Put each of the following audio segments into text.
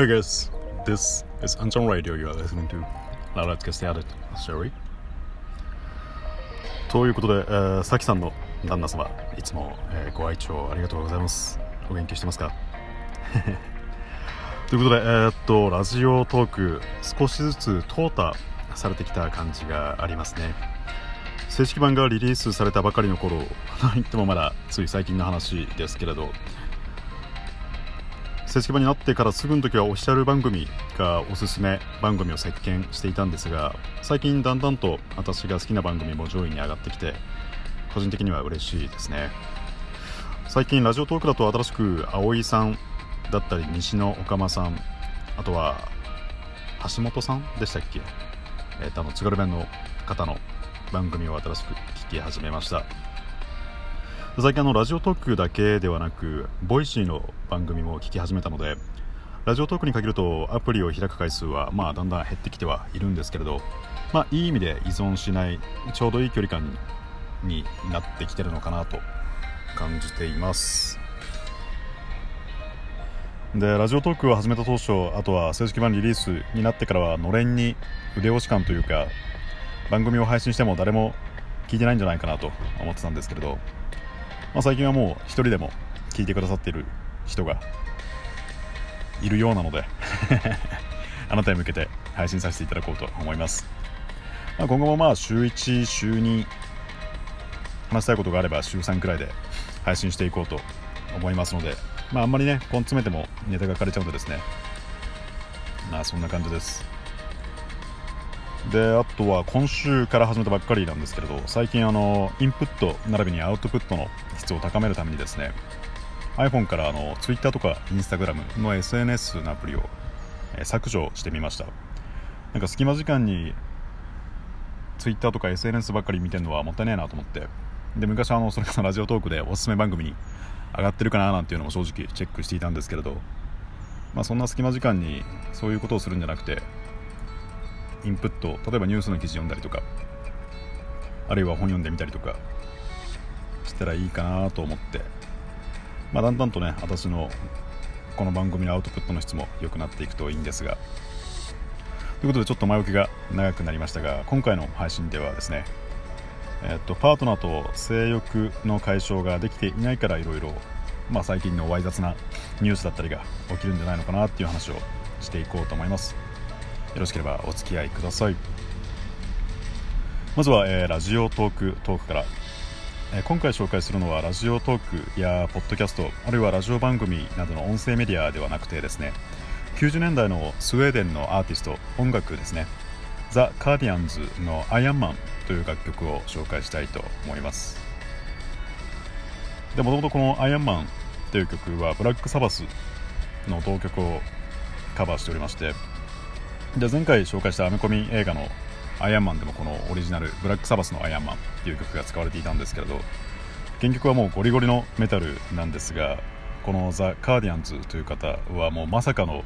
Hey guys, this is Anton Radio you are listening to. Now let's get started, shall we? ということで、えー、さきさんの旦那様、いつも、えー、ご愛聴ありがとうございます。お元気してますか？ということで、えー、っと、ラジオトーク、少しずつ淘汰されてきた感じがありますね。正式版がリリースされたばかりの頃、といってもまだつい最近の話ですけれど、正式版になってからすぐの時はオフィシャル番組がおすすめ番組を席巻していたんですが最近だんだんと私が好きな番組も上位に上がってきて個人的には嬉しいですね。最近ラジオトークだと新しく葵さんだったり西野岡間さんあとは橋本さんでしたっけ？えー、とあの津軽弁の方の番組を新しく聞き始めました。最近あのラジオトークだけではなくボイシーの番組も聞き始めたのでラジオトークに限るとアプリを開く回数はまあだんだん減ってきてはいるんですけれど、まあ、いい意味で依存しないちょうどいい距離感になってきてるのかなと感じています。でラジオトークを始めた当初あとは正式版リリースになってからはのれんに腕押し感というか番組を配信しても誰も聞いてないんじゃないかなと思ってたんですけれどまあ、最近はもう1人でも聞いてくださっている人がいるようなので あなたに向けて配信させていただこうと思います、まあ、今後もまあ週1週2話したいことがあれば週3くらいで配信していこうと思いますので、まあ、あんまりね根詰めてもネタが枯れちゃうんでですね。まあそんな感じです。であとは今週から始めたばっかりなんですけれど最近あのインプット並びにアウトプットの質を高めるためにですね iPhone からあの Twitter とか Instagram の SNS のアプリを、削除してみました。なんか隙間時間に Twitter とか SNS ばっかり見てるのはもったいないなと思ってで昔あのそれこそラジオトークでおすすめ番組に上がってるかななんていうのも正直チェックしていたんですけれど、まあ、そんな隙間時間にそういうことをするんじゃなくてインプット例えばニュースの記事読んだりとかあるいは本読んでみたりとかしたらいいかなと思って、まあ、だんだんとね私のこの番組のアウトプットの質も良くなっていくといいんですが。ということでちょっと前置きが長くなりましたが今回の配信ではですねえっと、パートナーと性欲の解消ができていないからいろいろ最近のわい雑なニュースだったりが起きるんじゃないのかなっていう話をしていこうと思います。よろしければお付き合いください。まずは、えー、ラジオトークトークから、えー、今回紹介するのはラジオトークやポッドキャストあるいはラジオ番組などの音声メディアではなくてですね90年代のスウェーデンのアーティスト音楽ですね。ザ・カーディアンズの「アイアンマン」という楽曲を紹介したいと思います。でもともとこの「アイアンマン」という曲はブラックサバスの同曲をカバーしておりましてで前回紹介したアメコミ映画の「アイアンマン」でもこのオリジナル「ブラックサバスのアイアンマン」っていう曲が使われていたんですけれど原曲はもうゴリゴリのメタルなんですがこのザ・カーディアンズという方はもうまさかの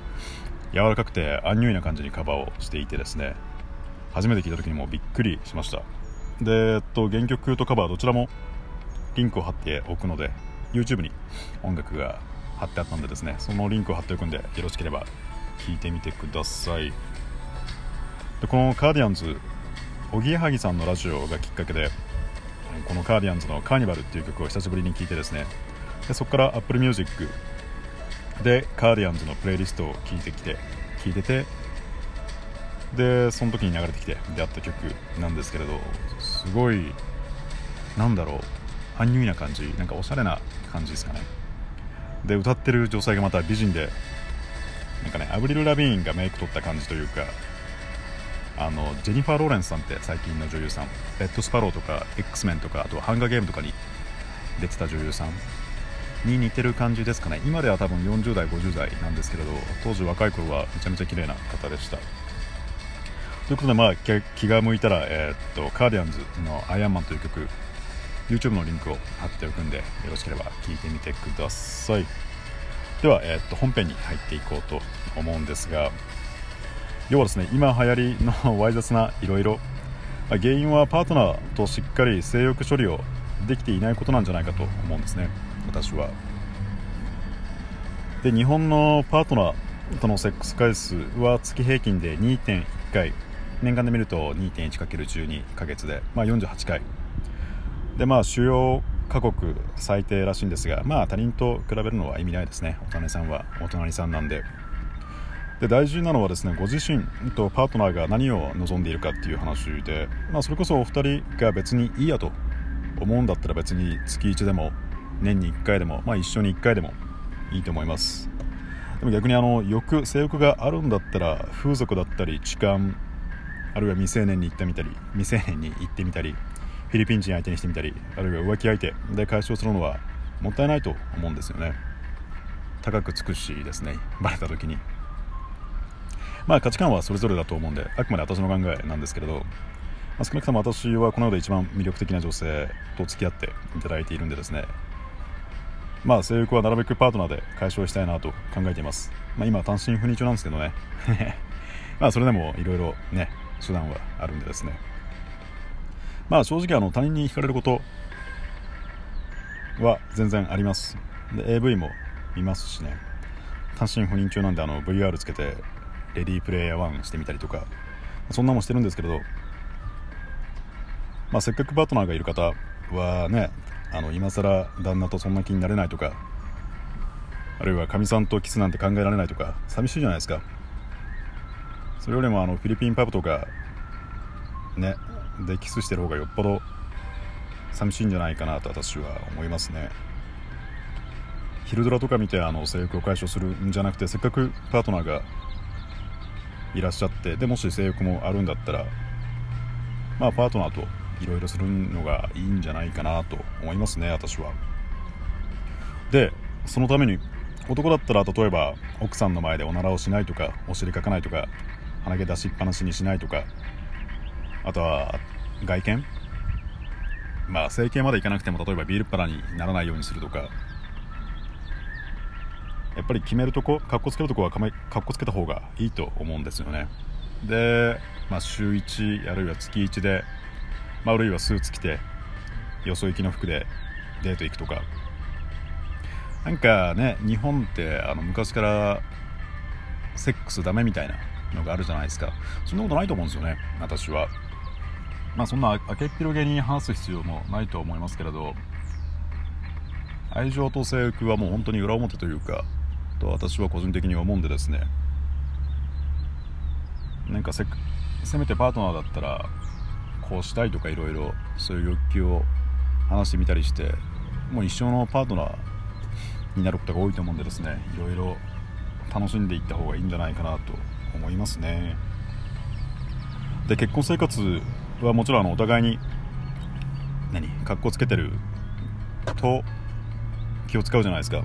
柔らかくてアンニュイな感じにカバーをしていてですね初めて聞いた時にもうびっくりしました。で、えっと、原曲とカバーどちらもリンクを貼っておくので YouTube に音楽が貼ってあったんでですねそのリンクを貼っておくんでよろしければ聴いてみてください。でこのカーディアンズおぎやはぎさんのラジオがきっかけでこのカーディアンズの「カーニバル」っていう曲を久しぶりに聴いてですね。でそこから Apple Music でカーディアンズのプレイリストを聴いてきて聴いててでその時に流れてきて出会った曲なんですけれどすごいなんだろうアンニュイな感じなんかおしゃれな感じですかね。で歌ってる女性がまた美人でなんかねアヴリル・ラヴィーンがメイク取った感じというかあのジェニファー・ローレンスさんって最近の女優さん。レッド・スパローとか X メンとかあとハンガーゲームとかに出てた女優さんに似てる感じですかね。今では多分40代50代なんですけれど当時若い頃はめちゃめちゃ綺麗な方でした。ということでまあ気が向いたら、えー、っとカーディアンズの「アイアンマン」という曲 YouTube のリンクを貼っておくんでよろしければ聴いてみてください。では、えー、っと本編に入っていこうと思うんですが要はですね今流行りのわい雑ないろいろ原因はパートナーとしっかり性欲処理をできていないことなんじゃないかと思うんですね。私は。で日本のパートナーとのセックス回数は月平均で2.1回。年間で見ると 2.1×12 ヶ月で、まあ、48回。でまあ主要各国最低らしいんですがまあ他人と比べるのは意味ないですね。お金さんはお隣さんなんで。で大事なのはですねご自身とパートナーが何を望んでいるかっていう話で、まあ、それこそお二人が別にいいやと思うんだったら別に月1でも年に1回でも、まあ、一緒に1回でもいいと思います。でも逆にあの欲性欲があるんだったら風俗だったり痴漢あるいは未成年に行ってみたり未成年に行ってみたりフィリピン人相手にしてみたりあるいは浮気相手で解消するのはもったいないと思うんですよね。高くつくしですねバレた時に。まあ価値観はそれぞれだと思うんであくまで私の考えなんですけれど、まあ、少なくとも私はこの世で一番魅力的な女性と付き合っていただいているんでですねまあ性欲はなるべくパートナーで解消したいなと考えています、まあ、今単身赴任中なんですけどね。まあそれでもいろいろね手段はあるんでですね。まあ正直あの他人に惹かれることは全然あります。で AV も見ますしね。単身赴任中なんであの VR つけてレディープレイヤー1してみたりとかそんなもしてるんですけれど、まあ、せっかくパートナーがいる方はねあの今更旦那とそんな気になれないとかあるいはかみさんとキスなんて考えられないとか寂しいじゃないですか。それよりもあのフィリピンパブとかねでキスしてる方がよっぽど寂しいんじゃないかなと私は思いますね。昼ドラとか見てあの性欲を解消するんじゃなくてせっかくパートナーがいらっしゃってでもし性欲もあるんだったらまあパートナーといろいろするのがいいんじゃないかなと思いますね私は。でそのために男だったら例えば奥さんの前でおならをしないとかお尻かかないとか鼻毛出しっぱなしにしないとかあとは外見？まあ整形までいかなくても例えばビールっ腹にならないようにするとかやっぱり決めるとこかっこつけるとこはかっこつけた方がいいと思うんですよね。で、まあ、週1あるいは月1で、まあ、あるいはスーツ着てよそ行きの服でデート行くとか。なんかね日本ってあの昔からセックスダメみたいなのがあるじゃないですか。そんなことないと思うんですよね私は。まあそんな明けっぴろげに話す必要もないと思いますけれど。愛情と性欲はもう本当に裏表というかと私は個人的に思うんでですねなんかせせめてパートナーだったらこうしたいとかいろいろそういう欲求を話してみたりしてもう一生のパートナーになることが多いと思うんでですねいろいろ楽しんでいった方がいいんじゃないかなと思いますね。で結婚生活はもちろんあのお互いに何格好つけてると気を使うじゃないですか。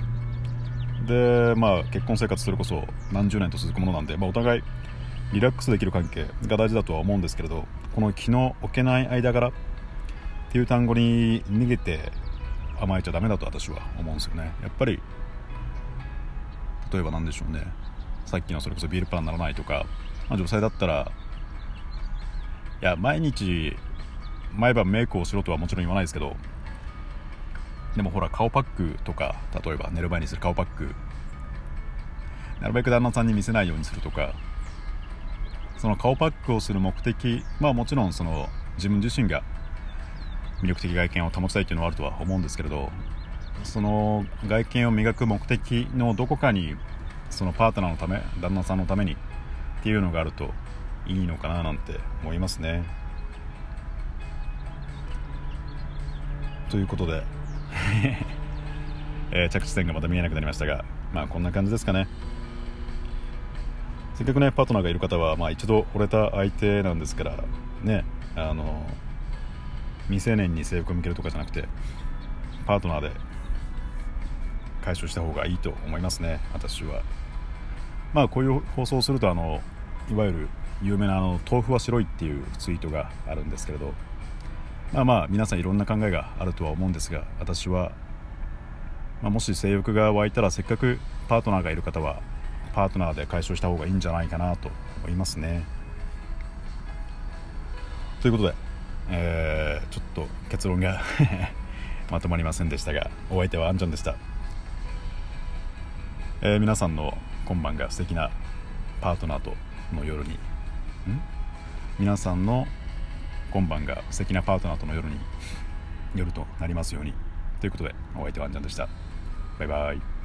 でまあ結婚生活それこそ何十年と続くものなんで、まあ、お互いリラックスできる関係が大事だとは思うんですけれどこの気の置けない間柄っていう単語に逃げて甘えちゃダメだと私は思うんですよね。やっぱり例えば何でしょうね。さっきのそれこそビールプランにならないとか、まあ、女性だったらいや毎日毎晩メイクをしろとはもちろん言わないですけどでもほら顔パックとか例えば寝る前にする顔パック。なるべく旦那さんに見せないようにするとかその顔パックをする目的まあもちろんその自分自身が魅力的外見を保ちたいっていうのはあるとは思うんですけれどその外見を磨く目的のどこかにそのパートナーのため旦那さんのためにっていうのがあるといいのかななんて思いますね。ということで えー、着地点がまた見えなくなりましたがまあこんな感じですかね。せっかくねパートナーがいる方は、まあ、一度惚れた相手なんですからねあの未成年に性欲を向けるとかじゃなくてパートナーで解消した方がいいと思いますね私は。まあこういう放送をするとあのいわゆる有名なあの豆腐は白いっていうツイートがあるんですけれどまあまあ皆さんいろんな考えがあるとは思うんですが私は、まあ、もし性欲が湧いたらせっかくパートナーがいる方はパートナーで解消した方がいいんじゃないかなと思いますね。ということで、えー、ちょっと結論が まとまりませんでしたがお相手はあんちゃんでした、えー、皆さんの今晩が素敵なパートナーとの夜に皆さんの今晩が素敵なパートナーとの夜に夜となりますように。ということでお相手はあんちゃんでした。バイバイ。